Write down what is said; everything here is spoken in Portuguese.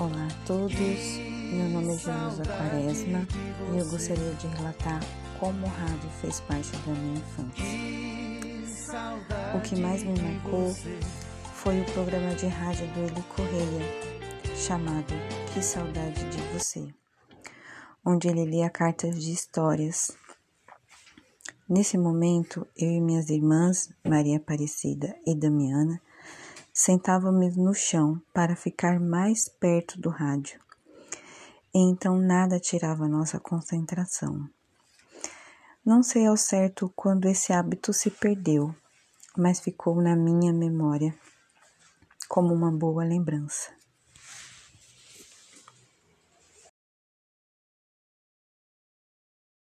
Olá a todos, meu nome é Janusa Quaresma e eu gostaria de relatar como o rádio fez parte da minha infância. O que mais me marcou foi o programa de rádio do Eli Correia, chamado Que Saudade de Você, onde ele lia cartas de histórias. Nesse momento, eu e minhas irmãs, Maria Aparecida e Damiana, Sentávamos no chão para ficar mais perto do rádio. Então nada tirava nossa concentração. Não sei ao certo quando esse hábito se perdeu, mas ficou na minha memória como uma boa lembrança.